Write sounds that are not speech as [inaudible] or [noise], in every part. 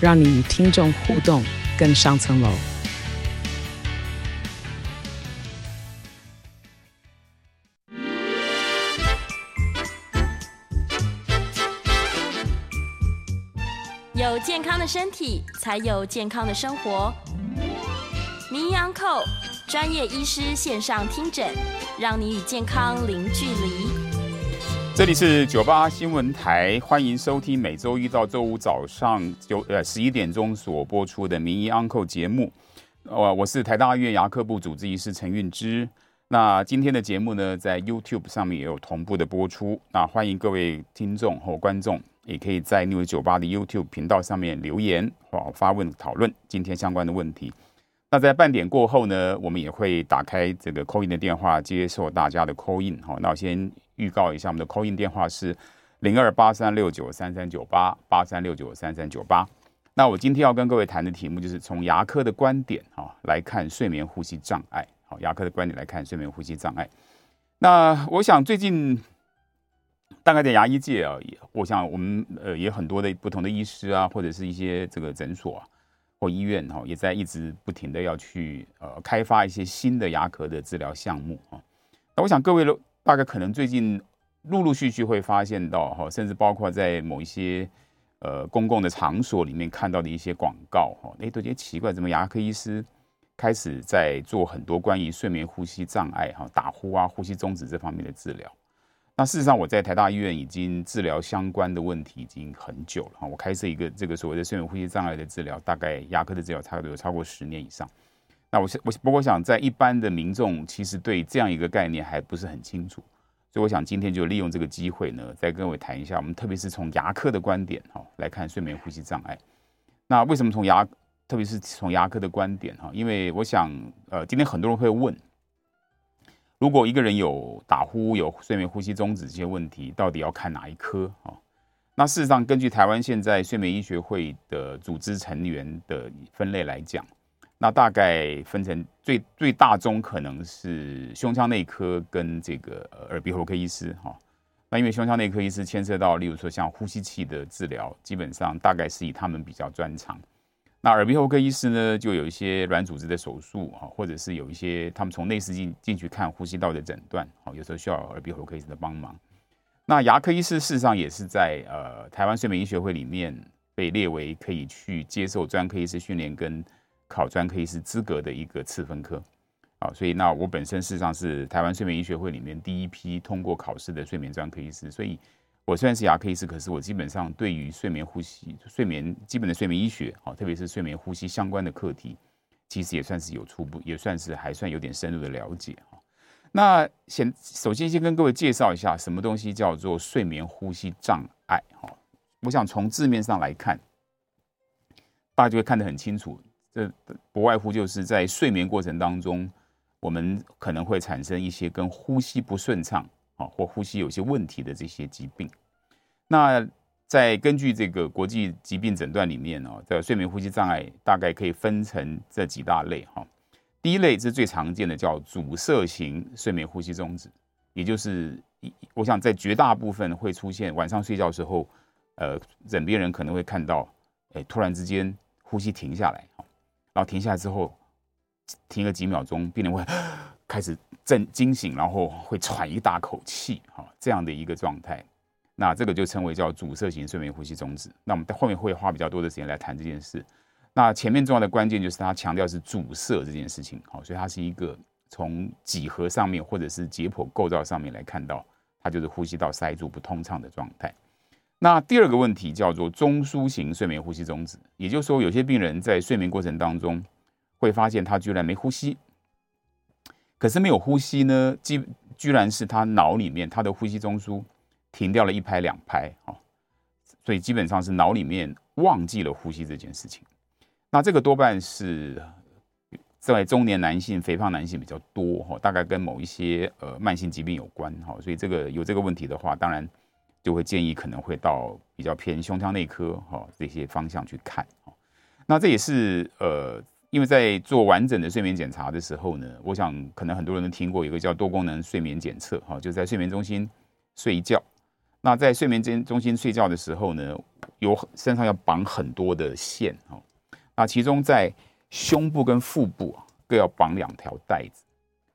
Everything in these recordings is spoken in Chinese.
让你与听众互动更上层楼。有健康的身体，才有健康的生活。名医扣专业医师线上听诊，让你与健康零距离。这里是九八新闻台，欢迎收听每周一到周五早上九呃十一点钟所播出的名医昂寇节目。我我是台大医院牙科部主治医师陈运之。那今天的节目呢，在 YouTube 上面也有同步的播出。那欢迎各位听众或观众，也可以在 New 九八的 YouTube 频道上面留言或发问讨论今天相关的问题。那在半点过后呢，我们也会打开这个 call in 的电话，接受大家的 call in。好，那我先。预告一下，我们的 call in 电话是零二八三六九三三九八八三六九三三九八。那我今天要跟各位谈的题目就是从牙科的观点啊来看睡眠呼吸障碍。好，牙科的观点来看睡眠呼吸障碍。那我想最近大概在牙医界啊，我想我们呃也很多的不同的医师啊，或者是一些这个诊所啊或医院哈，也在一直不停的要去呃开发一些新的牙科的治疗项目啊。那我想各位都。大概可能最近陆陆续续会发现到哈，甚至包括在某一些呃公共的场所里面看到的一些广告哈，哎，都觉得奇怪，怎么牙科医师开始在做很多关于睡眠呼吸障碍哈、打呼啊、呼吸中止这方面的治疗？那事实上，我在台大医院已经治疗相关的问题已经很久了哈。我开设一个这个所谓的睡眠呼吸障碍的治疗，大概牙科的治疗差不多有超过十年以上。那我是我不过想在一般的民众其实对这样一个概念还不是很清楚，所以我想今天就利用这个机会呢，再跟各位谈一下，我们特别是从牙科的观点哈来看睡眠呼吸障碍。那为什么从牙，特别是从牙科的观点哈？因为我想呃，今天很多人会问，如果一个人有打呼、有睡眠呼吸中止这些问题，到底要看哪一科啊？那事实上，根据台湾现在睡眠医学会的组织成员的分类来讲。那大概分成最最大宗可能是胸腔内科跟这个耳鼻喉科医师哈。那因为胸腔内科医师牵涉到，例如说像呼吸器的治疗，基本上大概是以他们比较专长。那耳鼻喉科医师呢，就有一些软组织的手术啊，或者是有一些他们从内视镜进去看呼吸道的诊断，好，有时候需要耳鼻喉科医师的帮忙。那牙科医师事实上也是在呃台湾睡眠医学会里面被列为可以去接受专科医师训练跟。考专科医师资格的一个次分科，啊，所以那我本身事实上是台湾睡眠医学会里面第一批通过考试的睡眠专科医师，所以我虽然是牙科医师，可是我基本上对于睡眠呼吸、睡眠基本的睡眠医学，啊，特别是睡眠呼吸相关的课题，其实也算是有初步，也算是还算有点深入的了解，哈。那先首先先跟各位介绍一下，什么东西叫做睡眠呼吸障碍，哈，我想从字面上来看，大家就会看得很清楚。这不外乎就是在睡眠过程当中，我们可能会产生一些跟呼吸不顺畅啊，或呼吸有些问题的这些疾病。那在根据这个国际疾病诊断里面呢，这睡眠呼吸障碍大概可以分成这几大类哈。第一类是最常见的，叫阻塞型睡眠呼吸中止，也就是我想在绝大部分会出现晚上睡觉的时候，呃，枕边人可能会看到，哎，突然之间呼吸停下来。然后停下来之后，停个几秒钟，病人会 [gasps] 开始震惊醒，然后会喘一大口气，哈，这样的一个状态，那这个就称为叫阻塞型睡眠呼吸中止。那我们在后面会花比较多的时间来谈这件事。那前面重要的关键就是他强调是阻塞这件事情，好，所以它是一个从几何上面或者是解剖构造上面来看到，它就是呼吸道塞住不通畅的状态。那第二个问题叫做中枢型睡眠呼吸中止，也就是说，有些病人在睡眠过程当中会发现他居然没呼吸，可是没有呼吸呢，居居然是他脑里面他的呼吸中枢停掉了一拍两拍啊，所以基本上是脑里面忘记了呼吸这件事情。那这个多半是在中年男性、肥胖男性比较多哈，大概跟某一些呃慢性疾病有关哈，所以这个有这个问题的话，当然就会建议可能会到比较偏胸腔内科哈这些方向去看。那这也是呃，因为在做完整的睡眠检查的时候呢，我想可能很多人都听过一个叫多功能睡眠检测哈，就在睡眠中心睡一觉。那在睡眠间中心睡觉的时候呢，有身上要绑很多的线哈。那其中在胸部跟腹部各要绑两条带子。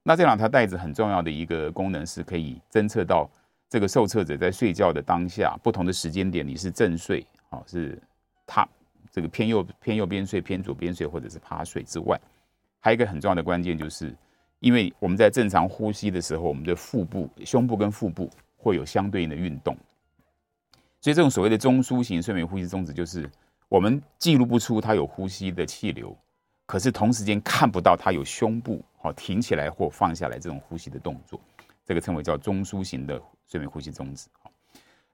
那这两条带子很重要的一个功能是可以侦测到这个受测者在睡觉的当下不同的时间点，你是正睡啊，是他这个偏右偏右边睡、偏左边睡或者是趴睡之外，还有一个很重要的关键就是，因为我们在正常呼吸的时候，我们的腹部、胸部跟腹部会有相对应的运动，所以这种所谓的中枢型睡眠呼吸中止就是。我们记录不出他有呼吸的气流，可是同时间看不到他有胸部好挺起来或放下来这种呼吸的动作，这个称为叫中枢型的睡眠呼吸中止好。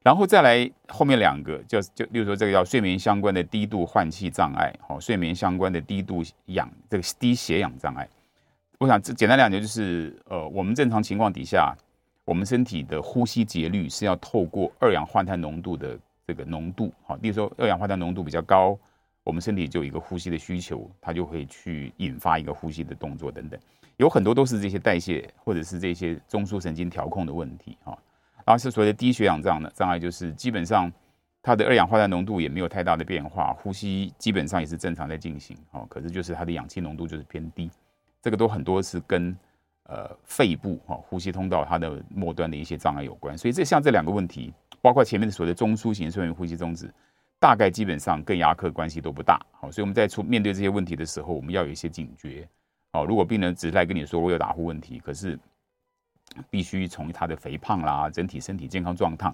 然后再来后面两个就就，例如说这个叫睡眠相关的低度换气障碍，好，睡眠相关的低度氧这个低血氧障碍。我想这简单两句就是，呃，我们正常情况底下，我们身体的呼吸节律是要透过二氧化碳浓度的。这个浓度，好，例如说二氧化碳浓度比较高，我们身体就有一个呼吸的需求，它就会去引发一个呼吸的动作等等，有很多都是这些代谢或者是这些中枢神经调控的问题啊。然后是所谓的低血氧障的障碍，就是基本上它的二氧化碳浓度也没有太大的变化，呼吸基本上也是正常在进行，哦，可是就是它的氧气浓度就是偏低，这个都很多是跟呃肺部哈呼吸通道它的末端的一些障碍有关，所以这像这两个问题。包括前面的所谓的中枢型睡眠呼吸中止，大概基本上跟牙科关系都不大。好，所以我们在出面对这些问题的时候，我们要有一些警觉。好，如果病人只是来跟你说我有打呼问题，可是必须从他的肥胖啦、整体身体健康状态，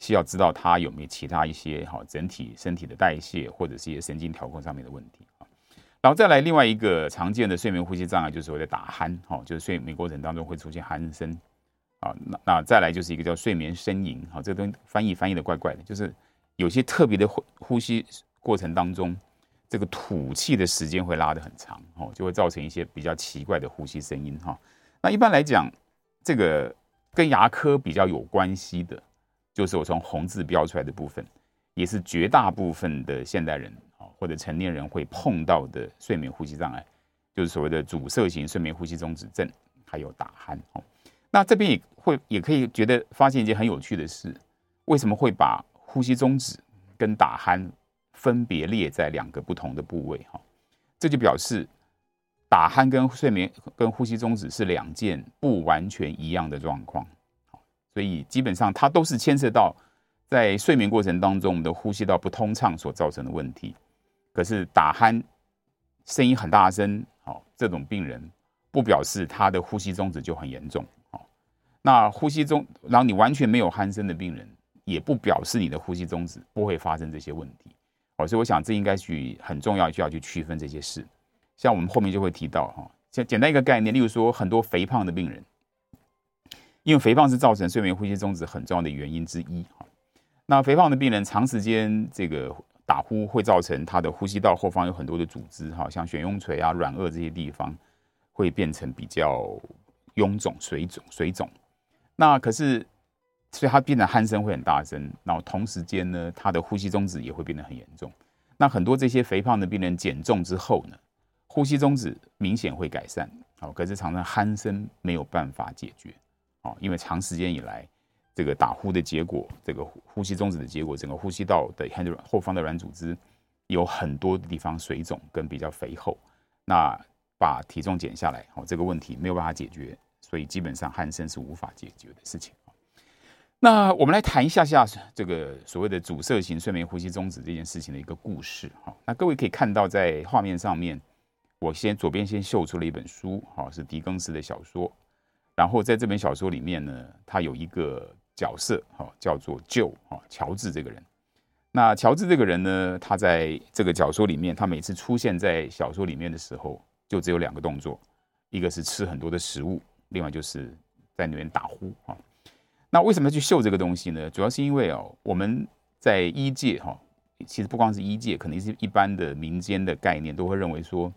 需要知道他有没有其他一些好整体身体的代谢或者是一些神经调控上面的问题啊。然后再来另外一个常见的睡眠呼吸障碍，就是所谓的打鼾。哈，就是睡眠过程当中会出现鼾声。啊，那那再来就是一个叫睡眠呻吟，哈，这个东西翻译翻译的怪怪的，就是有些特别的呼呼吸过程当中，这个吐气的时间会拉得很长，哦，就会造成一些比较奇怪的呼吸声音，哈。那一般来讲，这个跟牙科比较有关系的，就是我从红字标出来的部分，也是绝大部分的现代人啊或者成年人会碰到的睡眠呼吸障碍，就是所谓的阻塞型睡眠呼吸中止症，还有打鼾，哦。那这边也会也可以觉得发现一件很有趣的事，为什么会把呼吸中止跟打鼾分别列在两个不同的部位？哈，这就表示打鼾跟睡眠跟呼吸中止是两件不完全一样的状况。所以基本上它都是牵涉到在睡眠过程当中我们的呼吸道不通畅所造成的问题。可是打鼾声音很大声，好，这种病人不表示他的呼吸中止就很严重。那呼吸中，然后你完全没有鼾声的病人，也不表示你的呼吸中止不会发生这些问题。好，所以我想这应该去很重要，需要去区分这些事。像我们后面就会提到哈，简简单一个概念，例如说很多肥胖的病人，因为肥胖是造成睡眠呼吸中止很重要的原因之一。哈，那肥胖的病人长时间这个打呼会造成他的呼吸道后方有很多的组织，哈，像悬雍垂啊、软腭这些地方会变成比较臃肿、水肿、水肿。那可是，所以他变得鼾声会很大声，然后同时间呢，他的呼吸中止也会变得很严重。那很多这些肥胖的病人减重之后呢，呼吸中止明显会改善，好，可是常常鼾声没有办法解决，好，因为长时间以来这个打呼的结果，这个呼吸中止的结果，整个呼吸道的后方的软组织有很多地方水肿跟比较肥厚，那把体重减下来，好，这个问题没有办法解决。所以基本上鼾声是无法解决的事情。那我们来谈一下下这个所谓的阻塞型睡眠呼吸中止这件事情的一个故事。哈，那各位可以看到在画面上面，我先左边先秀出了一本书，哈，是狄更斯的小说。然后在这本小说里面呢，他有一个角色，哈，叫做 Joe，哈，乔治这个人。那乔治这个人呢，他在这个小说里面，他每次出现在小说里面的时候，就只有两个动作，一个是吃很多的食物。另外就是在那边打呼啊，那为什么要去秀这个东西呢？主要是因为哦，我们在医界哈，其实不光是医界，可能是一般的民间的概念，都会认为说，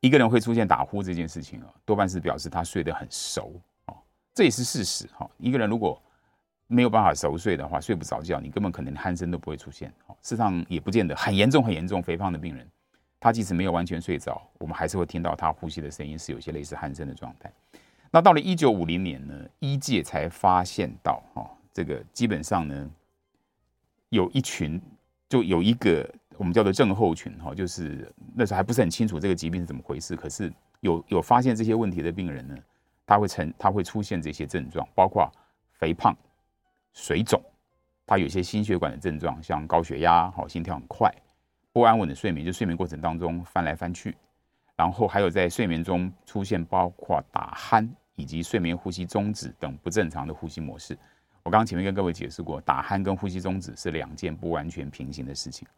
一个人会出现打呼这件事情啊，多半是表示他睡得很熟啊，这也是事实哈。一个人如果没有办法熟睡的话，睡不着觉，你根本可能鼾声都不会出现。事实上也不见得很严重，很严重，肥胖的病人，他即使没有完全睡着，我们还是会听到他呼吸的声音是有些类似鼾声的状态。那到了一九五零年呢，医界才发现到哈，这个基本上呢。有一群，就有一个我们叫做症候群哈，就是那时候还不是很清楚这个疾病是怎么回事。可是有有发现这些问题的病人呢，他会成他会出现这些症状，包括肥胖、水肿，他有些心血管的症状，像高血压、好心跳很快、不安稳的睡眠，就睡眠过程当中翻来翻去，然后还有在睡眠中出现包括打鼾以及睡眠呼吸中止等不正常的呼吸模式。我刚刚前面跟各位解释过，打鼾跟呼吸中止是两件不完全平行的事情。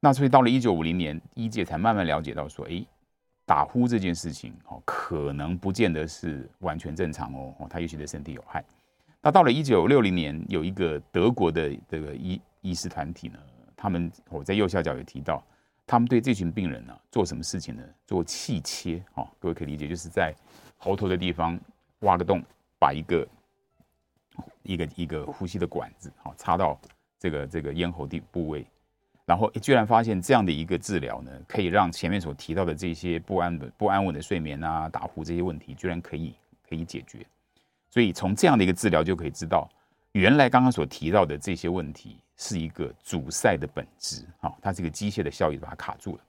那所以到了一九五零年，医界才慢慢了解到说，哎，打呼这件事情哦，可能不见得是完全正常哦，哦它也许对身体有害。那到了一九六零年，有一个德国的这个医医师团体呢，他们我在右下角有提到，他们对这群病人呢做什么事情呢？做气切哦，各位可以理解，就是在喉头的地方挖个洞，把一个。一个一个呼吸的管子，好插到这个这个咽喉的部位，然后居然发现这样的一个治疗呢，可以让前面所提到的这些不安的不安稳的睡眠啊、打呼这些问题，居然可以可以解决。所以从这样的一个治疗就可以知道，原来刚刚所提到的这些问题是一个阻塞的本质，好，它是一个机械的效应把它卡住了，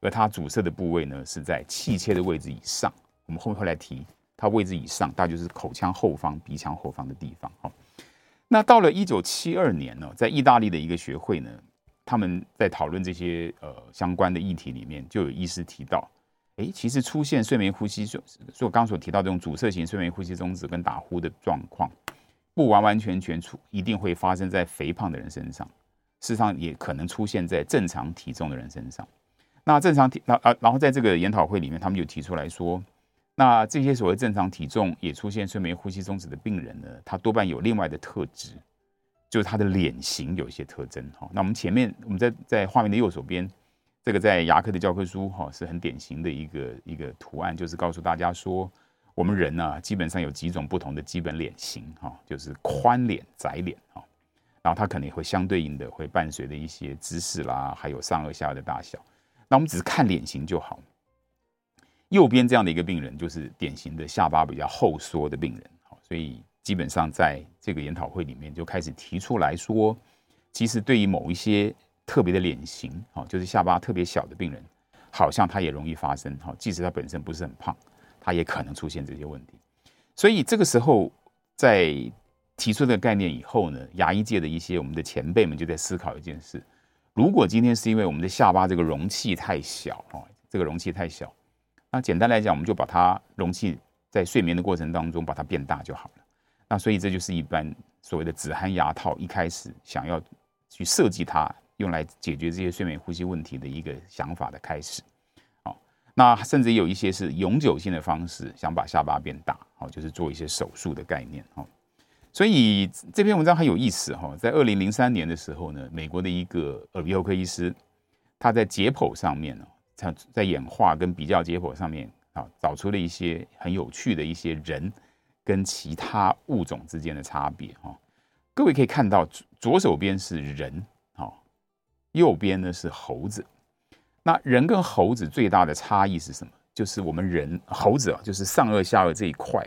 而它阻塞的部位呢是在气切的位置以上，我们后面会来提。它位置以上，大概就是口腔后方、鼻腔后方的地方。哈，那到了一九七二年呢，在意大利的一个学会呢，他们在讨论这些呃相关的议题里面，就有医师提到，诶，其实出现睡眠呼吸，就就我刚刚所提到这种阻塞型睡眠呼吸中止跟打呼的状况，不完完全全出一定会发生在肥胖的人身上，事实上也可能出现在正常体重的人身上。那正常体那啊，然后在这个研讨会里面，他们就提出来说。那这些所谓正常体重也出现睡眠呼吸中止的病人呢，他多半有另外的特质，就是他的脸型有一些特征哈。那我们前面我们在在画面的右手边，这个在牙科的教科书哈是很典型的一个一个图案，就是告诉大家说，我们人呢基本上有几种不同的基本脸型哈，就是宽脸、窄脸哈，然后它可能会相对应的会伴随着一些姿势啦，还有上颚下顎的大小。那我们只是看脸型就好。右边这样的一个病人，就是典型的下巴比较后缩的病人，所以基本上在这个研讨会里面就开始提出来说，其实对于某一些特别的脸型，哦就是下巴特别小的病人，好像他也容易发生哈，即使他本身不是很胖，他也可能出现这些问题。所以这个时候在提出这个概念以后呢，牙医界的一些我们的前辈们就在思考一件事：如果今天是因为我们的下巴这个容器太小，这个容器太小。那简单来讲，我们就把它容器在睡眠的过程当中把它变大就好了。那所以这就是一般所谓的止鼾牙套一开始想要去设计它用来解决这些睡眠呼吸问题的一个想法的开始。好，那甚至有一些是永久性的方式，想把下巴变大，好，就是做一些手术的概念。好，所以这篇文章很有意思哈，在二零零三年的时候呢，美国的一个耳鼻喉科医师他在解剖上面呢。在演化跟比较解剖上面啊，找出了一些很有趣的一些人跟其他物种之间的差别哈。各位可以看到，左手边是人，右边呢是猴子。那人跟猴子最大的差异是什么？就是我们人猴子啊，就是上颚下颚这一块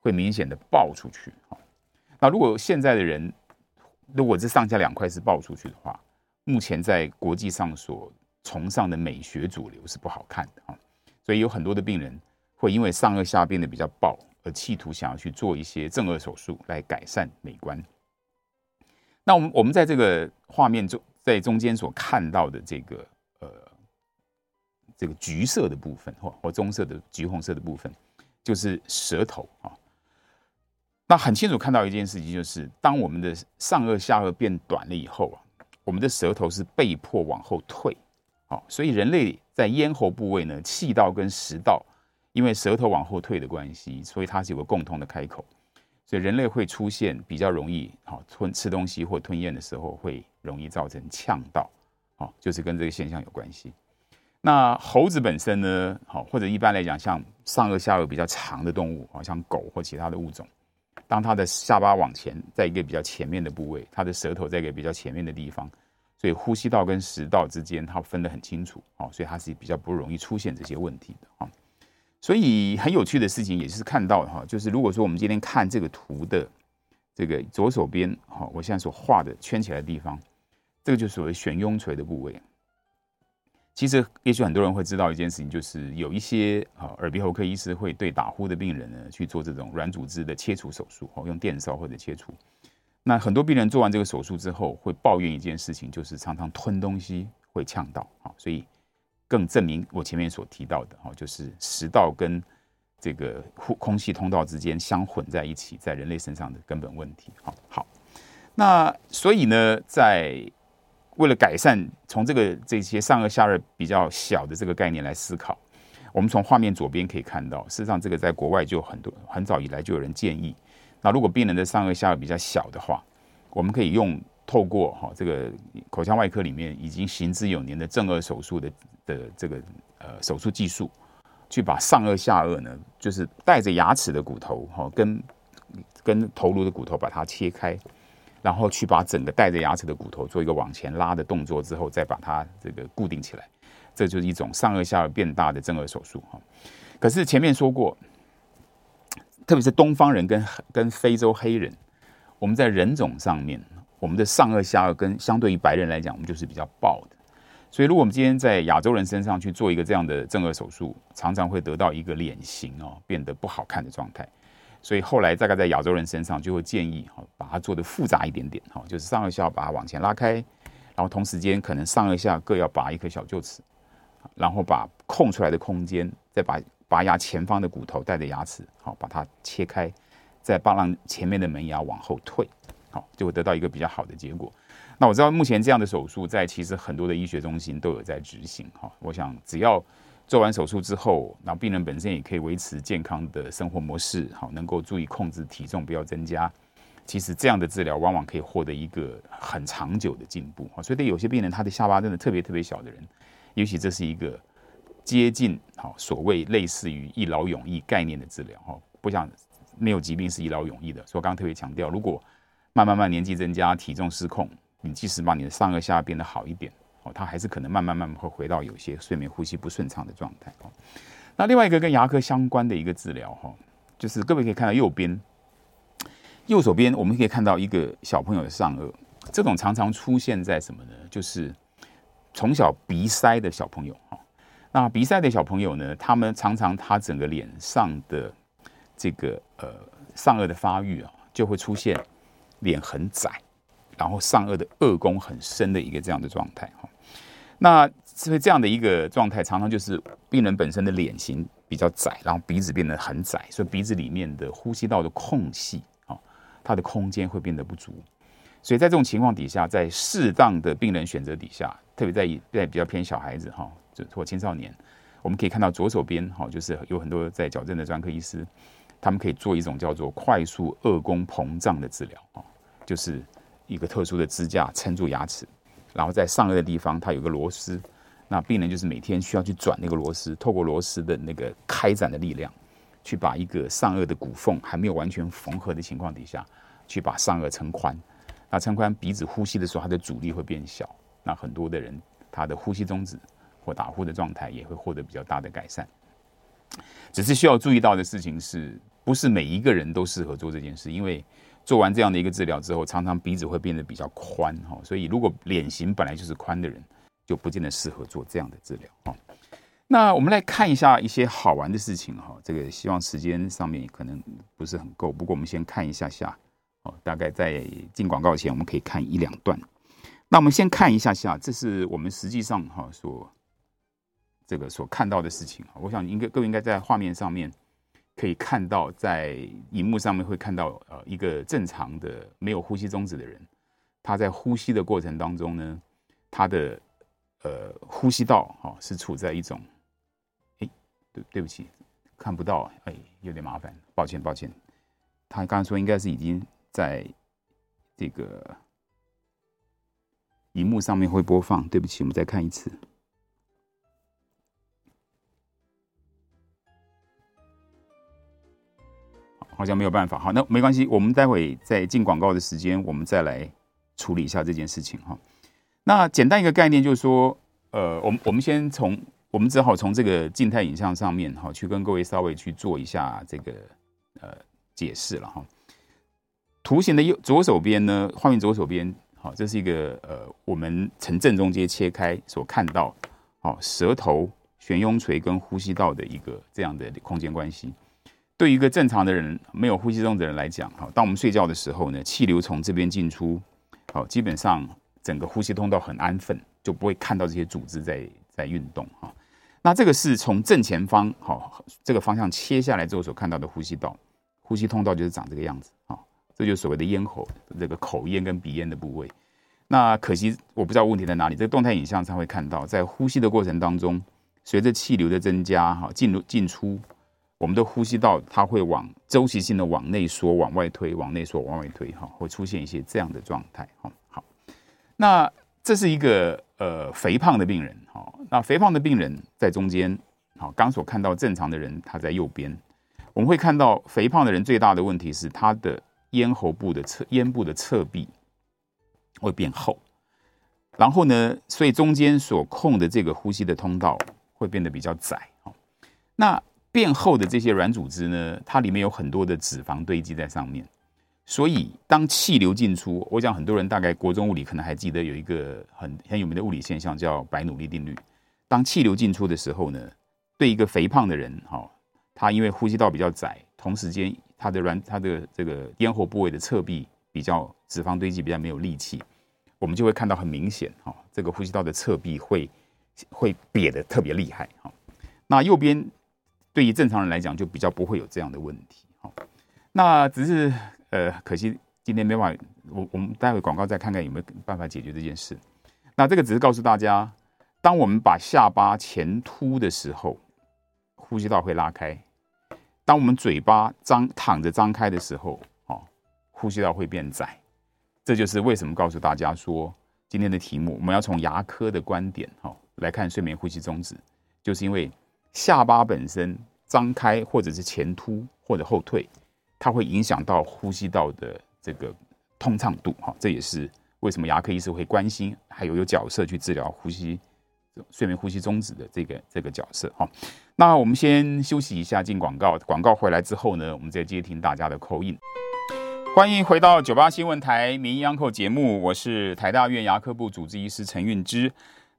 会明显的爆出去。那如果现在的人，如果这上下两块是爆出去的话，目前在国际上所崇尚的美学主流是不好看的啊，所以有很多的病人会因为上颚下变得比较暴，而企图想要去做一些正顎手术来改善美观。那我们我们在这个画面中，在中间所看到的这个呃这个橘色的部分或或棕色的橘红色的部分，就是舌头啊。那很清楚看到一件事情，就是当我们的上颚下颚变短了以后啊，我们的舌头是被迫往后退。好，所以人类在咽喉部位呢，气道跟食道，因为舌头往后退的关系，所以它是有个共同的开口。所以人类会出现比较容易好吞吃东西或吞咽的时候会容易造成呛到，好，就是跟这个现象有关系。那猴子本身呢，好或者一般来讲，像上颚下颚比较长的动物，好像狗或其他的物种，当它的下巴往前，在一个比较前面的部位，它的舌头在一个比较前面的地方，所以呼吸道跟食道之间它分得很清楚，好，所以它是比较不容易出现这些问题的啊。所以很有趣的事情也是看到哈，就是如果说我们今天看这个图的这个左手边哈，我现在所画的圈起来的地方，这个就所谓悬雍垂的部位。其实也许很多人会知道一件事情，就是有一些啊耳鼻喉科医师会对打呼的病人呢去做这种软组织的切除手术，哦，用电烧或者切除。那很多病人做完这个手术之后，会抱怨一件事情，就是常常吞东西会呛到啊，所以。更证明我前面所提到的哈，就是食道跟这个空空气通道之间相混在一起，在人类身上的根本问题。好，好，那所以呢，在为了改善从这个这些上颚下颚比较小的这个概念来思考，我们从画面左边可以看到，事实上这个在国外就很多很早以来就有人建议，那如果病人的上颚下颚比较小的话，我们可以用。透过哈这个口腔外科里面已经行之有年的正颚手术的的这个呃手术技术，去把上颚下颚呢，就是带着牙齿的骨头哈跟跟头颅的骨头把它切开，然后去把整个带着牙齿的骨头做一个往前拉的动作之后，再把它这个固定起来，这就是一种上颚下颚变大的正颚手术哈。可是前面说过，特别是东方人跟跟非洲黑人，我们在人种上面。我们的上颚下颚跟相对于白人来讲，我们就是比较暴的，所以如果我们今天在亚洲人身上去做一个这样的正顎手术，常常会得到一个脸型哦变得不好看的状态。所以后来大概在亚洲人身上就会建议哈，把它做得复杂一点点哈，就是上颚下把它往前拉开，然后同时间可能上颚下各要拔一颗小臼齿，然后把空出来的空间再把拔牙前方的骨头带着牙齿好把它切开，再把让前面的门牙往后退。好，就会得到一个比较好的结果。那我知道目前这样的手术在其实很多的医学中心都有在执行。哈，我想只要做完手术之后，那病人本身也可以维持健康的生活模式，好，能够注意控制体重不要增加。其实这样的治疗往往可以获得一个很长久的进步。所以对有些病人他的下巴真的特别特别小的人，尤其这是一个接近好所谓类似于一劳永逸概念的治疗。哈，不想没有疾病是一劳永逸的。所以我刚刚特别强调，如果慢慢慢年纪增加，体重失控，你即使把你的上颚下变得好一点，哦，它还是可能慢慢慢慢会回到有些睡眠呼吸不顺畅的状态。哦，那另外一个跟牙科相关的一个治疗，哈，就是各位可以看到右边，右手边我们可以看到一个小朋友的上颚，这种常常出现在什么呢？就是从小鼻塞的小朋友，哈，那鼻塞的小朋友呢，他们常常他整个脸上的这个呃上颚的发育啊，就会出现。脸很窄，然后上颚的颚弓很深的一个这样的状态哈。那所以这样的一个状态，常常就是病人本身的脸型比较窄，然后鼻子变得很窄，所以鼻子里面的呼吸道的空隙啊，它的空间会变得不足。所以在这种情况底下，在适当的病人选择底下，特别在在比较偏小孩子哈，就或青少年，我们可以看到左手边哈，就是有很多在矫正的专科医师，他们可以做一种叫做快速顎弓膨胀的治疗啊。就是一个特殊的支架撑住牙齿，然后在上颚的地方它有个螺丝，那病人就是每天需要去转那个螺丝，透过螺丝的那个开展的力量，去把一个上颚的骨缝还没有完全缝合的情况底下，去把上颚撑宽。那撑宽，鼻子呼吸的时候，它的阻力会变小。那很多的人他的呼吸中止或打呼的状态也会获得比较大的改善。只是需要注意到的事情是，不是每一个人都适合做这件事，因为。做完这样的一个治疗之后，常常鼻子会变得比较宽哈，所以如果脸型本来就是宽的人，就不见得适合做这样的治疗哈。那我们来看一下一些好玩的事情哈，这个希望时间上面可能不是很够，不过我们先看一下下哦，大概在进广告前我们可以看一两段。那我们先看一下下，这是我们实际上哈所这个所看到的事情。我想应该各位应该在画面上面。可以看到，在荧幕上面会看到，呃，一个正常的没有呼吸中止的人，他在呼吸的过程当中呢，他的呃呼吸道哈是处在一种，哎，对对不起，看不到，哎，有点麻烦，抱歉抱歉，他刚才说应该是已经在这个荧幕上面会播放。对不起，我们再看一次。好像没有办法。好，那没关系，我们待会在进广告的时间，我们再来处理一下这件事情哈。那简单一个概念就是说，呃，我们我们先从我们只好从这个静态影像上面哈，去跟各位稍微去做一下这个呃解释了哈。图形的右左手边呢，画面左手边，好，这是一个呃，我们从正中间切开所看到，好，舌头、悬雍垂跟呼吸道的一个这样的空间关系。对于一个正常的人，没有呼吸中的人来讲，哈，当我们睡觉的时候呢，气流从这边进出，好，基本上整个呼吸通道很安分，就不会看到这些组织在在运动，哈。那这个是从正前方，好，这个方向切下来之后所看到的呼吸道，呼吸通道就是长这个样子，啊，这就是所谓的咽喉，这个口咽跟鼻咽的部位。那可惜我不知道问题在哪里，这个动态影像上会看到，在呼吸的过程当中，随着气流的增加，哈，进入进出。我们的呼吸道它会往周期性的往内缩、往外推、往内缩、往外推，哈，会出现一些这样的状态，哈。好，那这是一个呃肥胖的病人，哈。那肥胖的病人在中间，好，刚所看到正常的人他在右边，我们会看到肥胖的人最大的问题是他的咽喉部的侧咽部的侧壁会变厚，然后呢，所以中间所控的这个呼吸的通道会变得比较窄，哈。那变厚的这些软组织呢，它里面有很多的脂肪堆积在上面，所以当气流进出，我想很多人大概国中物理可能还记得有一个很很有名的物理现象叫白努力定律。当气流进出的时候呢，对一个肥胖的人，哈，他因为呼吸道比较窄，同时间他的软他的这个咽喉部位的侧壁比较脂肪堆积比较没有力气，我们就会看到很明显，哈，这个呼吸道的侧壁会会瘪的特别厉害，哈。那右边。对于正常人来讲，就比较不会有这样的问题。好，那只是呃，可惜今天没办法，我我们待会广告再看看有没有办法解决这件事。那这个只是告诉大家，当我们把下巴前凸的时候，呼吸道会拉开；当我们嘴巴张躺着张开的时候，哦，呼吸道会变窄。这就是为什么告诉大家说，今天的题目我们要从牙科的观点，哈，来看睡眠呼吸中止，就是因为。下巴本身张开或者是前凸或者后退，它会影响到呼吸道的这个通畅度哈，这也是为什么牙科医师会关心，还有有角色去治疗呼吸睡眠呼吸中止的这个这个角色哈。那我们先休息一下，进广告，广告回来之后呢，我们再接听大家的口音。欢迎回到九八新闻台名医央叩节目，我是台大院牙科部主治医师陈运之。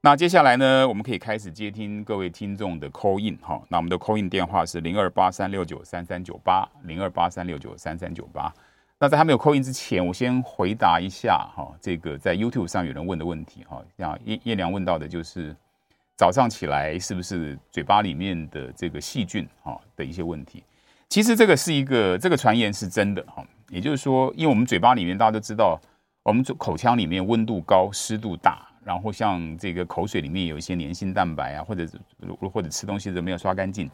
那接下来呢，我们可以开始接听各位听众的 call in 哈。那我们的 call in 电话是零二八三六九三三九八零二八三六九三三九八。那在还没有 call in 之前，我先回答一下哈，这个在 YouTube 上有人问的问题哈。像叶叶良问到的就是早上起来是不是嘴巴里面的这个细菌哈的一些问题。其实这个是一个这个传言是真的哈，也就是说，因为我们嘴巴里面大家都知道，我们口腔里面温度高，湿度大。然后像这个口水里面有一些粘性蛋白啊，或者或者吃东西都没有刷干净，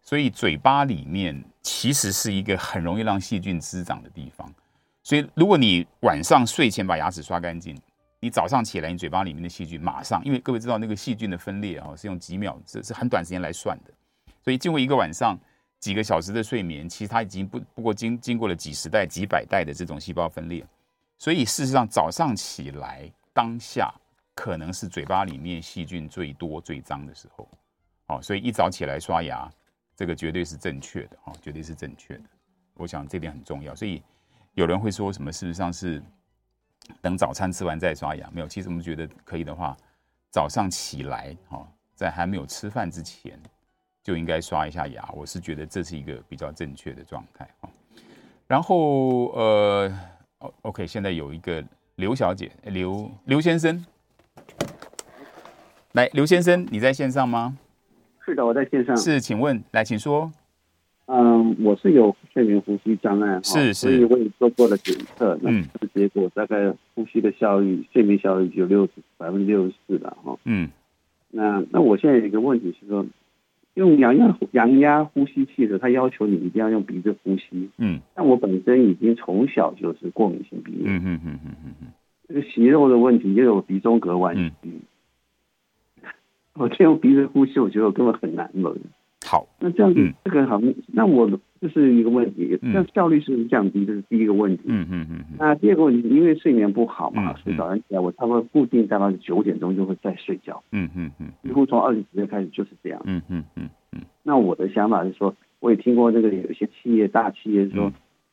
所以嘴巴里面其实是一个很容易让细菌滋长的地方。所以如果你晚上睡前把牙齿刷干净，你早上起来你嘴巴里面的细菌马上，因为各位知道那个细菌的分裂啊是用几秒，是是很短时间来算的。所以经过一个晚上几个小时的睡眠，其实它已经不不过经经过了几十代几百代的这种细胞分裂。所以事实上早上起来当下。可能是嘴巴里面细菌最多最脏的时候，哦，所以一早起来刷牙，这个绝对是正确的，哦，绝对是正确的。我想这点很重要。所以有人会说什么？事实上是等早餐吃完再刷牙？没有，其实我们觉得可以的话，早上起来，哈，在还没有吃饭之前就应该刷一下牙。我是觉得这是一个比较正确的状态，哈。然后，呃，OK，现在有一个刘小姐，刘刘先生。来，刘先生，你在线上吗？是的，我在线上。是，请问，来，请说。嗯，我是有睡眠呼吸障碍，是是，所以我也做过了检测，嗯，结果大概呼吸的效率、睡眠效率有六十百分之六十四了，哈，嗯。那那我现在有一个问题是说，用氧压氧压呼吸器的时候，他要求你一定要用鼻子呼吸。嗯，但我本身已经从小就是过敏性鼻炎。嗯嗯嗯嗯嗯嗯，这个息肉的问题又有鼻中隔弯曲。嗯我这用鼻子呼吸，我觉得我根本很难了。好，那这样子，这个好，那我这是一个问题，嗯、那效率是不是降低？这是第一个问题。嗯嗯嗯。那第二个问题，因为睡眠不好嘛，嗯、所以早上起来我差不多固定大概是九点钟就会再睡觉。嗯嗯嗯。几乎从二十几岁开始就是这样。嗯嗯嗯嗯。那我的想法是说，我也听过那个有些企业大企业说，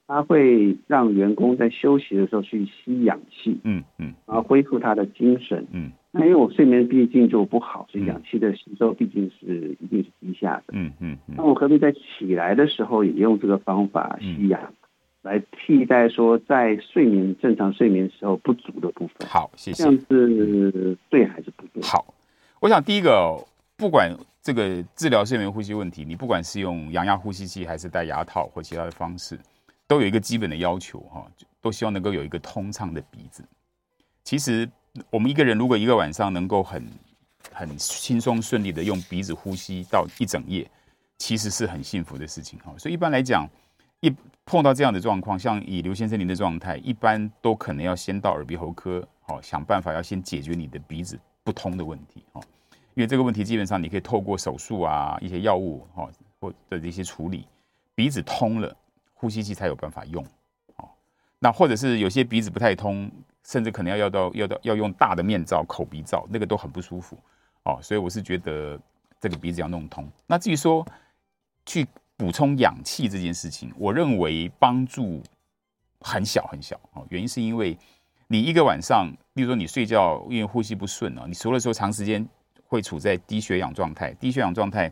他会让员工在休息的时候去吸氧气。嗯嗯。然后恢复他的精神。嗯。那因为我睡眠毕竟就不好，所以氧气的吸收毕竟是一定是低下的。嗯嗯。那我何必在起来的时候也用这个方法吸氧，来替代说在睡眠正常睡眠时候不足的部分？好，谢谢。这样是对还是不对？好，我想第一个，不管这个治疗睡眠呼吸问题，你不管是用氧压呼吸器还是戴牙套或其他的方式，都有一个基本的要求哈，都希望能够有一个通畅的鼻子。其实。我们一个人如果一个晚上能够很很轻松顺利的用鼻子呼吸到一整夜，其实是很幸福的事情哈。所以一般来讲，一碰到这样的状况，像以刘先生您的状态，一般都可能要先到耳鼻喉科，好想办法要先解决你的鼻子不通的问题哈。因为这个问题基本上你可以透过手术啊、一些药物哈或者一些处理，鼻子通了，呼吸器才有办法用。哦那或者是有些鼻子不太通。甚至可能要要到要到要用大的面罩口鼻罩，那个都很不舒服哦，所以我是觉得这个鼻子要弄通。那至于说去补充氧气这件事情，我认为帮助很小很小哦。原因是因为你一个晚上，例如说你睡觉因为呼吸不顺啊，你除了说长时间会处在低血氧状态，低血氧状态，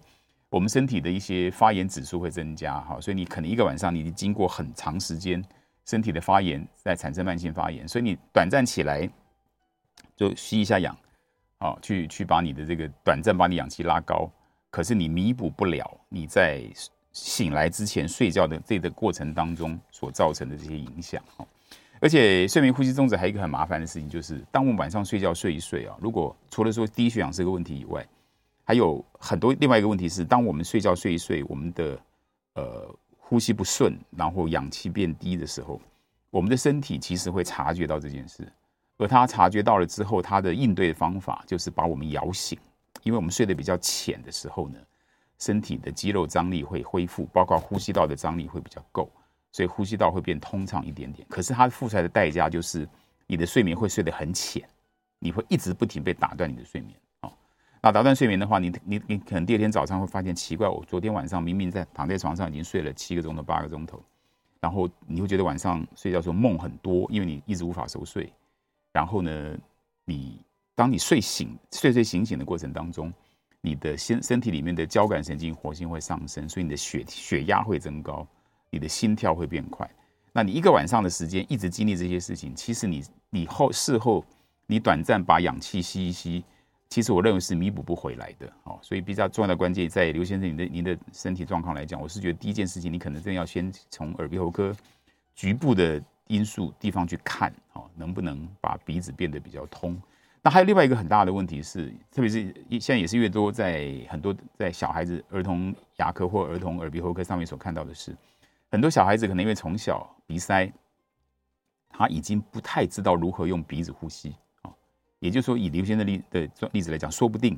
我们身体的一些发炎指数会增加哈，所以你可能一个晚上你经过很长时间。身体的发炎在产生慢性发炎，所以你短暂起来就吸一下氧，啊，去去把你的这个短暂把你氧气拉高，可是你弥补不了你在醒来之前睡觉的这个过程当中所造成的这些影响。哈而且睡眠呼吸中止还有一个很麻烦的事情，就是当我们晚上睡觉睡一睡啊，如果除了说低血氧是个问题以外，还有很多另外一个问题是，当我们睡觉睡一睡，我们的呃。呼吸不顺，然后氧气变低的时候，我们的身体其实会察觉到这件事，而他察觉到了之后，他的应对方法就是把我们摇醒，因为我们睡得比较浅的时候呢，身体的肌肉张力会恢复，包括呼吸道的张力会比较够，所以呼吸道会变通畅一点点。可是它付出来的代价就是你的睡眠会睡得很浅，你会一直不停被打断你的睡眠。那打断睡眠的话，你你你可能第二天早上会发现奇怪，我昨天晚上明明在躺在床上已经睡了七个钟头、八个钟头，然后你会觉得晚上睡觉时候梦很多，因为你一直无法熟睡。然后呢，你当你睡醒、睡睡醒醒的过程当中，你的身身体里面的交感神经活性会上升，所以你的血血压会增高，你的心跳会变快。那你一个晚上的时间一直经历这些事情，其实你你后事后你短暂把氧气吸一吸。其实我认为是弥补不回来的，哦，所以比较重要的关键在刘先生，您的您的身体状况来讲，我是觉得第一件事情，你可能真的要先从耳鼻喉科局部的因素地方去看，哦，能不能把鼻子变得比较通。那还有另外一个很大的问题是，特别是现在也是越多在很多在小孩子儿童牙科或儿童耳鼻喉科上面所看到的是，很多小孩子可能因为从小鼻塞，他已经不太知道如何用鼻子呼吸。也就是说，以刘先生的例的例子来讲，说不定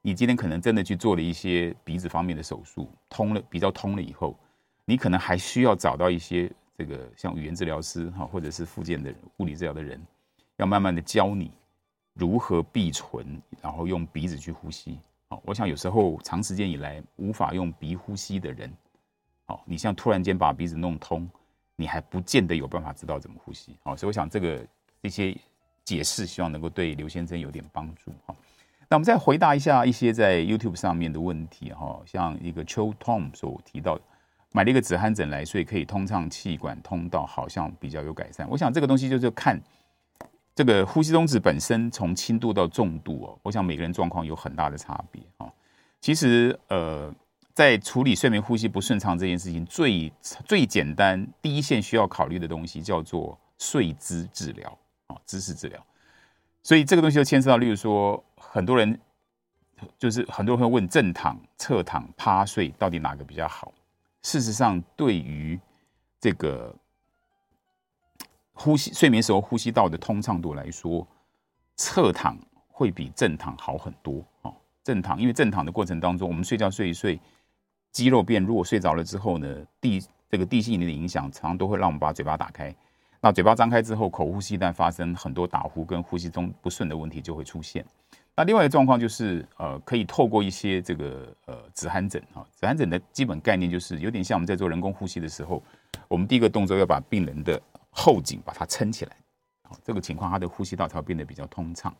你今天可能真的去做了一些鼻子方面的手术，通了比较通了以后，你可能还需要找到一些这个像语言治疗师哈，或者是复健的物理治疗的人，要慢慢的教你如何闭唇，然后用鼻子去呼吸。好，我想有时候长时间以来无法用鼻呼吸的人，好，你像突然间把鼻子弄通，你还不见得有办法知道怎么呼吸。好，所以我想这个这些。解释，希望能够对刘先生有点帮助哈。那我们再回答一下一些在 YouTube 上面的问题哈，像一个邱 Tom 所提到，买了一个止鼾枕来睡，可以通畅气管通道，好像比较有改善。我想这个东西就是看这个呼吸中止本身从轻度到重度哦，我想每个人状况有很大的差别哈。其实呃，在处理睡眠呼吸不顺畅这件事情，最最简单第一线需要考虑的东西叫做睡姿治疗。姿势治疗，所以这个东西就牵涉到，例如说，很多人就是很多人会问正躺、侧躺、趴睡到底哪个比较好？事实上，对于这个呼吸睡眠时候呼吸道的通畅度来说，侧躺会比正躺好很多哦。正躺，因为正躺的过程当中，我们睡觉睡一睡，肌肉变弱，睡着了之后呢，地这个地心引力的影响，常常都会让我们把嘴巴打开。那嘴巴张开之后，口呼吸一旦发生很多打呼跟呼吸中不顺的问题就会出现。那另外一个状况就是，呃，可以透过一些这个呃止鼾枕啊，止鼾枕的基本概念就是有点像我们在做人工呼吸的时候，我们第一个动作要把病人的后颈把它撑起来，好这个情况他的呼吸道才会变得比较通畅。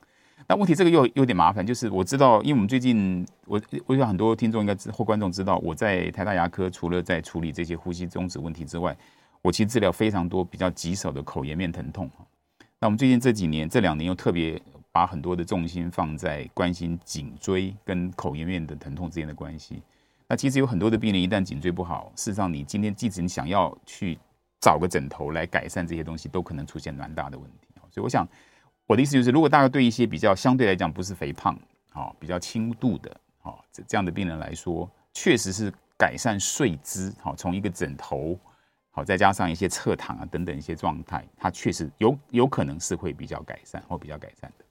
那问题这个又有点麻烦，就是我知道，因为我们最近我我想很多听众应该知或观众知道，我在台大牙科除了在处理这些呼吸中止问题之外，我其实治疗非常多比较棘手的口颜面疼痛。那我们最近这几年这两年又特别把很多的重心放在关心颈椎跟口颜面的疼痛之间的关系。那其实有很多的病人一旦颈椎不好，事实上你今天即使你想要去找个枕头来改善这些东西，都可能出现蛮大的问题。所以我想。我的意思就是，如果大家对一些比较相对来讲不是肥胖，啊，比较轻度的，啊，这这样的病人来说，确实是改善睡姿，好，从一个枕头，好，再加上一些侧躺啊等等一些状态，它确实有有可能是会比较改善或比较改善的。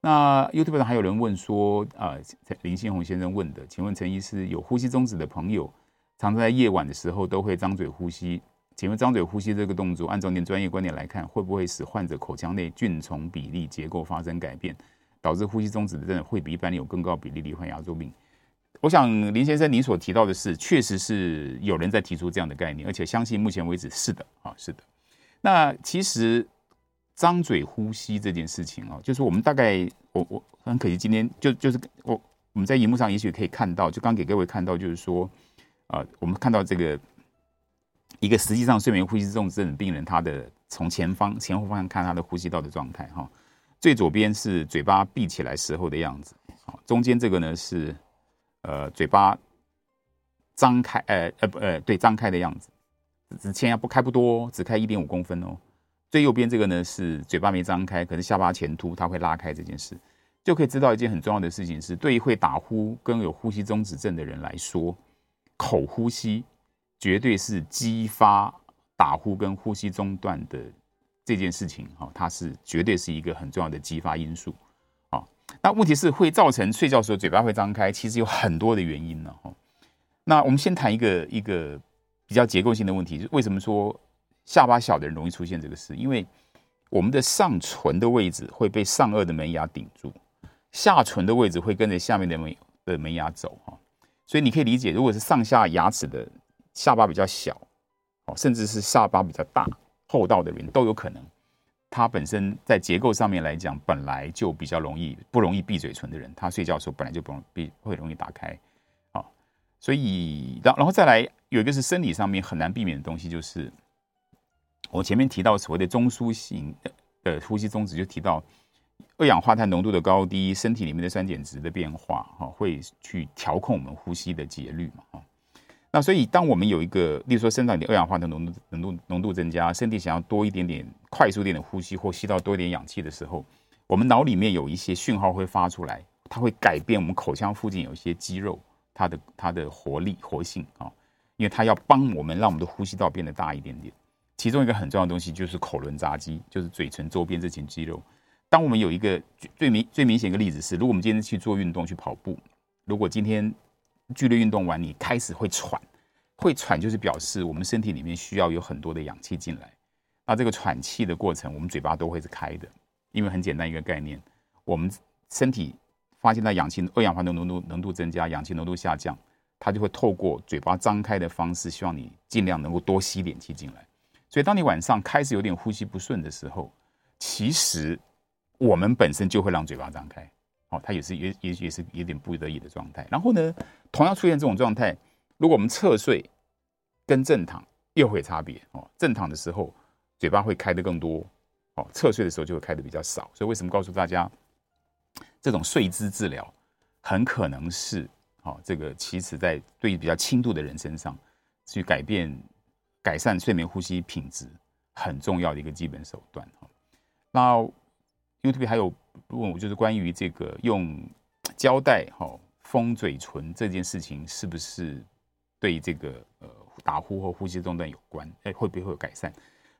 那 YouTube 上还有人问说，啊，林信宏先生问的，请问陈医师，有呼吸中止的朋友，常常在夜晚的时候都会张嘴呼吸。请问张嘴呼吸这个动作，按照您专业观点来看，会不会使患者口腔内菌丛比例结构发生改变，导致呼吸中止的人会比一般人有更高比例罹患牙周病？我想林先生，您所提到的是，确实是有人在提出这样的概念，而且相信目前为止是的啊，是的。那其实张嘴呼吸这件事情啊，就是我们大概我我很可惜今天就就是我我们在荧幕上也许可以看到，就刚给各位看到，就是说啊，我们看到这个。一个实际上睡眠呼吸中止症的病人，他的从前方前后方向看他的呼吸道的状态哈，最左边是嘴巴闭起来时候的样子，好，中间这个呢是呃嘴巴张开，呃呃不呃对张开的样子，只前牙不开不多，只开一点五公分哦。最右边这个呢是嘴巴没张开，可是下巴前凸，它会拉开这件事，就可以知道一件很重要的事情是，对于会打呼跟有呼吸中止症的人来说，口呼吸。绝对是激发打呼跟呼吸中断的这件事情，哈，它是绝对是一个很重要的激发因素，那问题是会造成睡觉时候嘴巴会张开，其实有很多的原因呢，哈。那我们先谈一个一个比较结构性的问题，为什么说下巴小的人容易出现这个事？因为我们的上唇的位置会被上颚的门牙顶住，下唇的位置会跟着下面的门的门牙走，哈。所以你可以理解，如果是上下牙齿的。下巴比较小，哦，甚至是下巴比较大、厚道的人都有可能。他本身在结构上面来讲，本来就比较容易不容易闭嘴唇的人，他睡觉的时候本来就不容易会容易打开，啊，所以然然后再来有一个是生理上面很难避免的东西，就是我前面提到所谓的中枢型的呼吸中止，就提到二氧化碳浓度的高低、身体里面的酸碱值的变化，哈，会去调控我们呼吸的节律嘛，那所以，当我们有一个，例如说，身上的二氧化碳浓度浓度浓度增加，身体想要多一点点快速一点的呼吸或吸到多一点氧气的时候，我们脑里面有一些讯号会发出来，它会改变我们口腔附近有一些肌肉它的它的活力活性啊，因为它要帮我们让我们的呼吸道变得大一点点。其中一个很重要的东西就是口轮匝肌，就是嘴唇周边这群肌肉。当我们有一个最明最明显一个例子是，如果我们今天去做运动去跑步，如果今天。剧烈运动完，你开始会喘，会喘就是表示我们身体里面需要有很多的氧气进来。那这个喘气的过程，我们嘴巴都会是开的，因为很简单一个概念，我们身体发现到氧气二氧化碳浓度浓度增加，氧气浓度下降，它就会透过嘴巴张开的方式，希望你尽量能够多吸点气进来。所以当你晚上开始有点呼吸不顺的时候，其实我们本身就会让嘴巴张开。哦，它也是也也也是有点不得已的状态。然后呢，同样出现这种状态，如果我们侧睡跟正躺又会差别哦。正躺的时候嘴巴会开得更多，哦，侧睡的时候就会开得比较少。所以为什么告诉大家，这种睡姿治疗很可能是哦，这个其实在对于比较轻度的人身上去改变、改善睡眠呼吸品质很重要的一个基本手段哈。那 YouTube 还有。问我就是关于这个用胶带哈封嘴唇这件事情是不是对这个呃打呼或呼吸中断有关？哎，会不会有改善？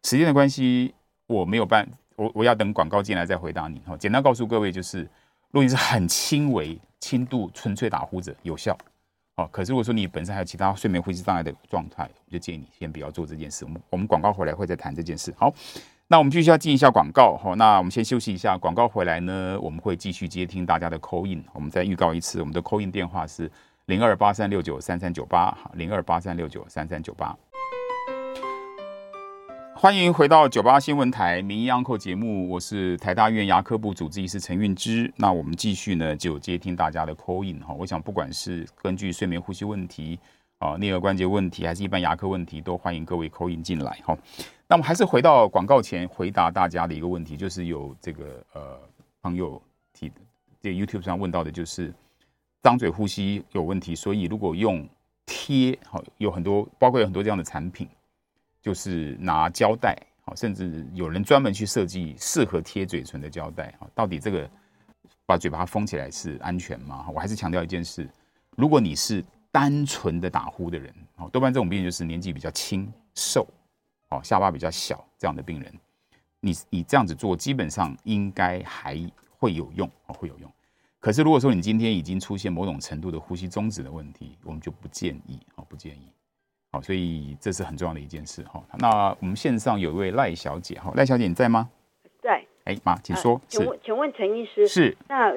时间的关系，我没有办，我我要等广告进来再回答你哈。简单告诉各位，就是如果你是很轻微、轻度、纯粹打呼者，有效。哦，可是如果说你本身还有其他睡眠呼吸障碍的状态，我就建议你先不要做这件事。我们我们广告回来会再谈这件事。好，那我们继续要进一下广告。好，那我们先休息一下，广告回来呢，我们会继续接听大家的 call in。我们再预告一次，我们的 call in 电话是零二八三六九三三九八，零二八三六九三三九八。欢迎回到九八新闻台名医按叩节目，我是台大医院牙科部主治医师陈运之。那我们继续呢，就接听大家的 call in 哈。我想不管是根据睡眠呼吸问题啊、颞颌关节问题，还是一般牙科问题，都欢迎各位 call in 进来哈。那我们还是回到广告前回答大家的一个问题，就是有这个呃朋友提的，这 YouTube 上问到的就是张嘴呼吸有问题，所以如果用贴好，有很多包括有很多这样的产品。就是拿胶带，好，甚至有人专门去设计适合贴嘴唇的胶带，啊，到底这个把嘴巴封起来是安全吗？我还是强调一件事：如果你是单纯的打呼的人，哦，多半这种病就是年纪比较轻、瘦，哦，下巴比较小这样的病人，你你这样子做，基本上应该还会有用，哦，会有用。可是如果说你今天已经出现某种程度的呼吸中止的问题，我们就不建议，哦，不建议。好，所以这是很重要的一件事哈。那我们线上有一位赖小姐哈，赖小姐你在吗？在。哎妈，请说。请问，请问陈医师是？那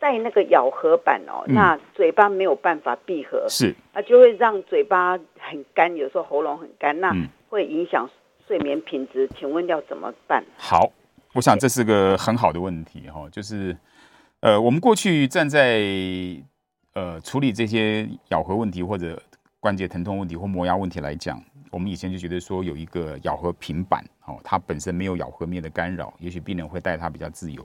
戴那个咬合板哦，那嘴巴没有办法闭合，是，那就会让嘴巴很干，有时候喉咙很干，那会影响睡眠品质。请问要怎么办？好，我想这是个很好的问题哈，就是呃，我们过去站在呃处理这些咬合问题或者。关节疼痛问题或磨牙问题来讲，我们以前就觉得说有一个咬合平板，哦，它本身没有咬合面的干扰，也许病人会戴它比较自由。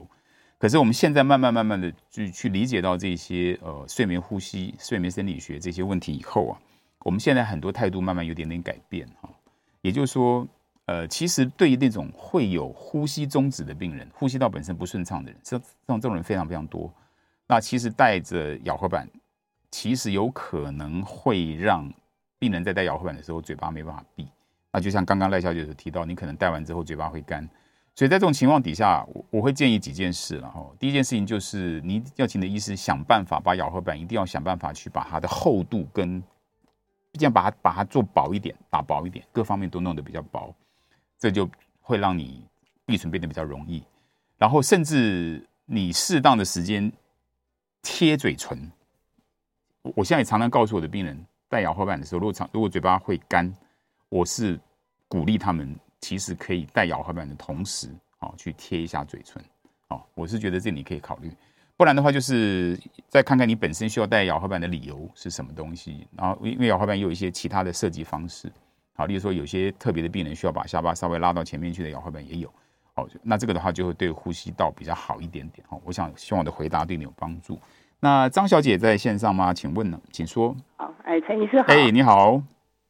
可是我们现在慢慢慢慢的去去理解到这些呃睡眠呼吸、睡眠生理学这些问题以后啊，我们现在很多态度慢慢有点点改变。也就是说，呃，其实对于那种会有呼吸中止的病人，呼吸道本身不顺畅的人，这这种这种人非常非常多。那其实带着咬合板。其实有可能会让病人在戴咬合板的时候嘴巴没办法闭，那就像刚刚赖小姐所提到，你可能戴完之后嘴巴会干，所以在这种情况底下，我我会建议几件事，然后第一件事情就是你要请的医师想办法把咬合板一定要想办法去把它的厚度跟这样把它把它做薄一点，打薄一点，各方面都弄得比较薄，这就会让你闭唇变得比较容易，然后甚至你适当的时间贴嘴唇。我现在也常常告诉我的病人，戴咬合板的时候，如果长如果嘴巴会干，我是鼓励他们其实可以戴咬合板的同时，哦，去贴一下嘴唇，哦，我是觉得这你可以考虑。不然的话，就是再看看你本身需要戴咬合板的理由是什么东西。然后，因为咬合板有一些其他的设计方式，好，例如说有些特别的病人需要把下巴稍微拉到前面去的咬合板也有，哦，那这个的话就会对呼吸道比较好一点点。哦，我想希望我的回答对你有帮助。那张小姐在线上吗？请问呢？请说。好，哎，陈医师好。哎，你好。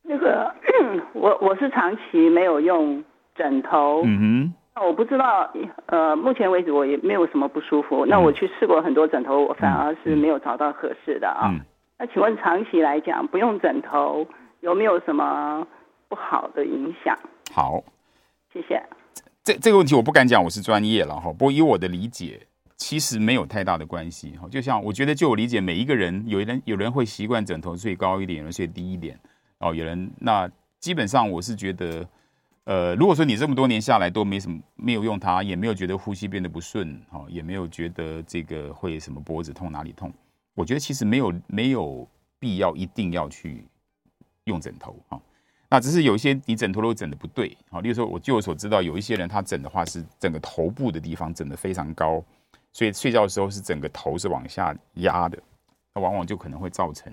那个，[clears throat] 我我是长期没有用枕头。嗯哼。那我不知道，呃，目前为止我也没有什么不舒服。嗯、那我去试过很多枕头，我反而是没有找到合适的啊。嗯。那请问长期来讲，不用枕头有没有什么不好的影响？好，谢谢。这这个问题我不敢讲，我是专业了哈。不过以我的理解。其实没有太大的关系哈，就像我觉得，就我理解，每一个人，有人有人会习惯枕头睡高一点，有人睡低一点，哦，有人那基本上我是觉得，呃，如果说你这么多年下来都没什么没有用它，也没有觉得呼吸变得不顺，哈，也没有觉得这个会什么脖子痛哪里痛，我觉得其实没有没有必要一定要去用枕头哈，那只是有一些你枕头都枕的不对，好，例如说我据我所知道，有一些人他枕的话是整个头部的地方枕的非常高。所以睡觉的时候是整个头是往下压的，那往往就可能会造成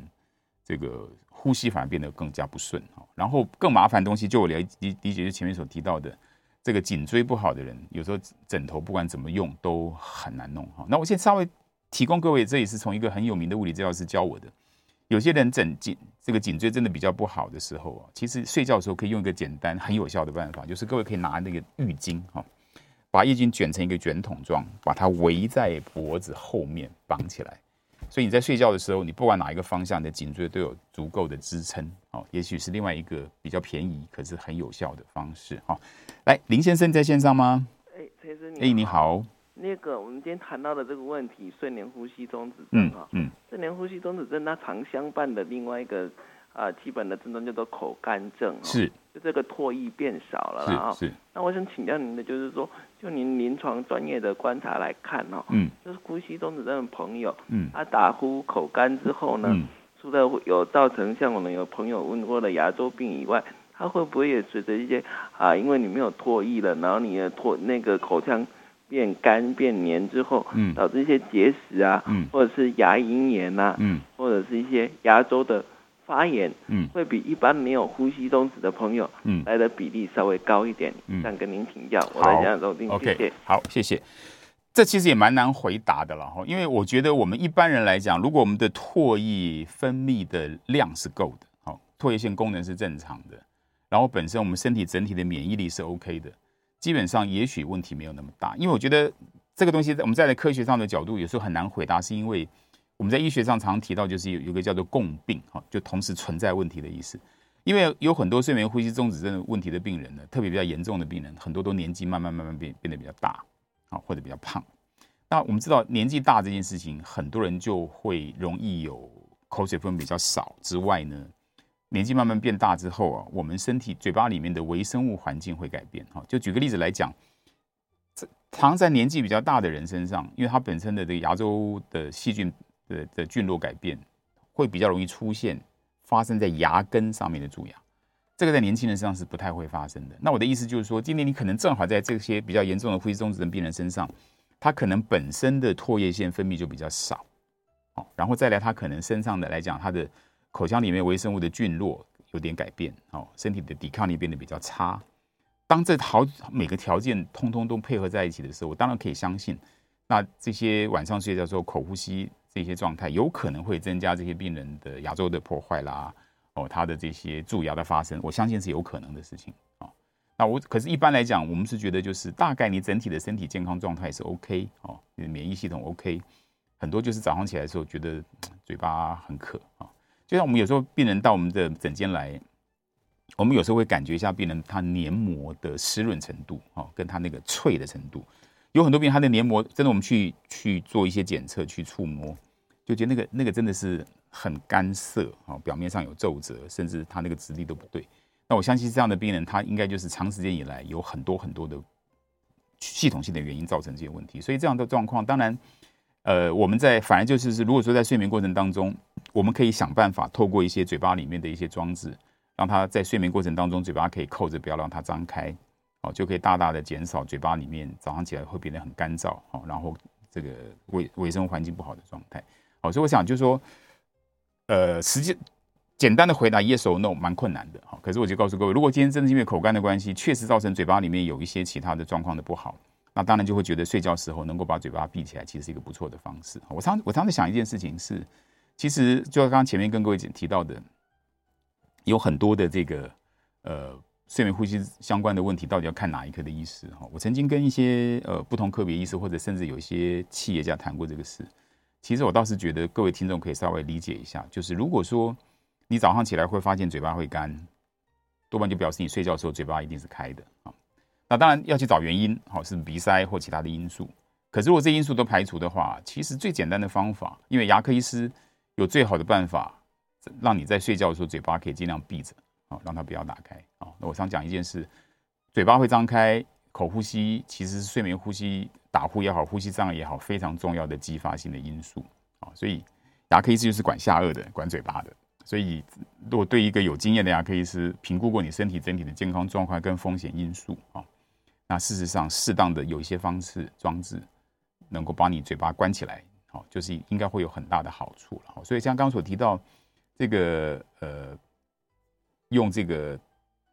这个呼吸反而变得更加不顺。然后更麻烦的东西，就我理理理解，就前面所提到的，这个颈椎不好的人，有时候枕头不管怎么用都很难弄。哈，那我现在稍微提供各位，这也是从一个很有名的物理治疗师教我的。有些人枕颈这个颈椎真的比较不好的时候啊，其实睡觉的时候可以用一个简单很有效的办法，就是各位可以拿那个浴巾哈。把浴巾卷成一个卷筒状，把它围在脖子后面绑起来。所以你在睡觉的时候，你不管哪一个方向，你的颈椎都有足够的支撑。哦，也许是另外一个比较便宜可是很有效的方式。好，来林先生在线上吗？哎，陈医生你。哎，你好。那个我们今天谈到的这个问题，睡眠呼吸中止症哈，嗯，睡眠呼吸中止症它常相伴的另外一个啊基本的症状叫做口干症，是，就这个唾液变少了啦，是。那我想请教您的就是说，就您临床专业的观察来看哦，嗯，就是呼吸中止症的朋友，嗯，他打呼口干之后呢，除了有造成像我们有朋友问过的牙周病以外，他会不会也随着一些啊，因为你没有唾液了，然后你的唾那个口腔。变干变黏之后，嗯，导致一些结石啊，嗯，或者是牙龈炎呐，嗯，或者是一些牙周的发炎，嗯，会比一般没有呼吸中止的朋友，嗯，来的比例稍微高一点。嗯，想跟您请教，我来讲说，谢谢。OK，好，谢谢。这其实也蛮难回答的了哈，因为我觉得我们一般人来讲，如果我们的唾液分泌的量是够的，好，唾液腺功能是正常的，然后本身我们身体整体的免疫力是 OK 的。基本上也许问题没有那么大，因为我觉得这个东西我们在科学上的角度有时候很难回答，是因为我们在医学上常提到就是有有个叫做共病哈，就同时存在问题的意思。因为有很多睡眠呼吸中止症问题的病人呢，特别比较严重的病人，很多都年纪慢慢慢慢变变得比较大啊，或者比较胖。那我们知道年纪大这件事情，很多人就会容易有口水分比较少之外呢。年纪慢慢变大之后啊，我们身体嘴巴里面的微生物环境会改变。哈，就举个例子来讲，常在年纪比较大的人身上，因为他本身的这个牙周的细菌的的菌落改变，会比较容易出现发生在牙根上面的蛀牙。这个在年轻人身上是不太会发生的。那我的意思就是说，今天你可能正好在这些比较严重的呼吸中止症病人身上，他可能本身的唾液腺分泌就比较少，好，然后再来他可能身上的来讲，他的。口腔里面微生物的菌落有点改变，哦，身体的抵抗力变得比较差。当这好每个条件通通都配合在一起的时候，我当然可以相信，那这些晚上睡觉时候口呼吸这些状态，有可能会增加这些病人的牙周的破坏啦，哦，他的这些蛀牙的发生，我相信是有可能的事情啊。那我可是一般来讲，我们是觉得就是大概你整体的身体健康状态是 OK 哦，你的免疫系统 OK，很多就是早上起来的时候觉得嘴巴很渴啊。就像我们有时候病人到我们的诊间来，我们有时候会感觉一下病人他黏膜的湿润程度，哦，跟他那个脆的程度，有很多病人他的黏膜真的，我们去去做一些检测，去触摸，就觉得那个那个真的是很干涩，啊，表面上有皱褶，甚至他那个质地都不对。那我相信这样的病人，他应该就是长时间以来有很多很多的系统性的原因造成这些问题，所以这样的状况，当然。呃，我们在反而就是是，如果说在睡眠过程当中，我们可以想办法透过一些嘴巴里面的一些装置，让他在睡眠过程当中嘴巴可以扣着，不要让它张开，哦，就可以大大的减少嘴巴里面早上起来会变得很干燥，哦，然后这个卫卫生环境不好的状态，所以我想就是说，呃，实际简单的回答 yes or no 蛮困难的，好，可是我就告诉各位，如果今天真的是因为口干的关系，确实造成嘴巴里面有一些其他的状况的不好。那当然就会觉得睡觉时候能够把嘴巴闭起来，其实是一个不错的方式。我常我常常想一件事情是，其实就像刚刚前面跟各位提到的，有很多的这个呃睡眠呼吸相关的问题，到底要看哪一科的医师哈？我曾经跟一些呃不同科别医师，或者甚至有一些企业家谈过这个事。其实我倒是觉得各位听众可以稍微理解一下，就是如果说你早上起来会发现嘴巴会干，多半就表示你睡觉的时候嘴巴一定是开的啊。那当然要去找原因，好，是鼻塞或其他的因素。可是如果这因素都排除的话，其实最简单的方法，因为牙科医师有最好的办法，让你在睡觉的时候嘴巴可以尽量闭着，啊，让它不要打开。啊，那我常讲一件事，嘴巴会张开，口呼吸其实是睡眠呼吸打呼也好，呼吸障碍也好，非常重要的激发性的因素。啊，所以牙科医师就是管下颚的，管嘴巴的。所以，如果对一个有经验的牙科医师评估过你身体整体的健康状况跟风险因素啊。那事实上，适当的有一些方式装置，能够把你嘴巴关起来，好，就是应该会有很大的好处了。所以像刚刚所提到这个呃，用这个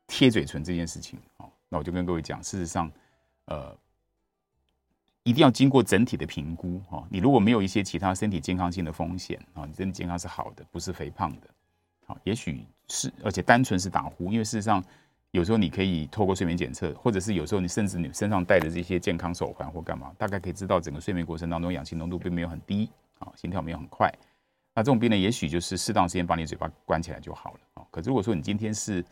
贴嘴唇这件事情，啊，那我就跟各位讲，事实上，呃，一定要经过整体的评估哈。你如果没有一些其他身体健康性的风险啊，你身体健康是好的，不是肥胖的，好，也许是而且单纯是打呼，因为事实上。有时候你可以透过睡眠检测，或者是有时候你甚至你身上带着这些健康手环或干嘛，大概可以知道整个睡眠过程当中氧气浓度并没有很低，啊，心跳没有很快，那这种病人也许就是适当时间把你嘴巴关起来就好了啊。可如果说你今天是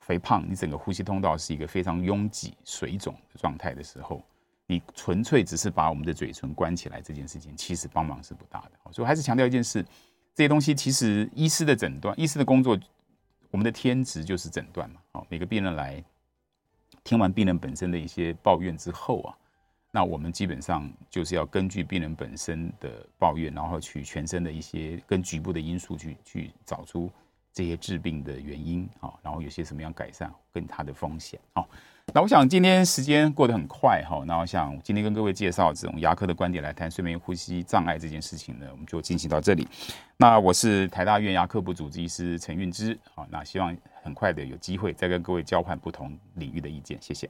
肥胖，你整个呼吸通道是一个非常拥挤、水肿的状态的时候，你纯粹只是把我们的嘴唇关起来，这件事情其实帮忙是不大的。所以我还是强调一件事，这些东西其实医师的诊断、医师的工作，我们的天职就是诊断嘛。好，每个病人来听完病人本身的一些抱怨之后啊。那我们基本上就是要根据病人本身的抱怨，然后去全身的一些跟局部的因素去去找出这些致病的原因啊，然后有些什么样改善跟它的风险啊。那我想今天时间过得很快哈，那我想今天跟各位介绍这种牙科的观点来谈睡眠呼吸障碍这件事情呢，我们就进行到这里。那我是台大院牙科部主治医师陈运之啊，那希望很快的有机会再跟各位交换不同领域的意见，谢谢。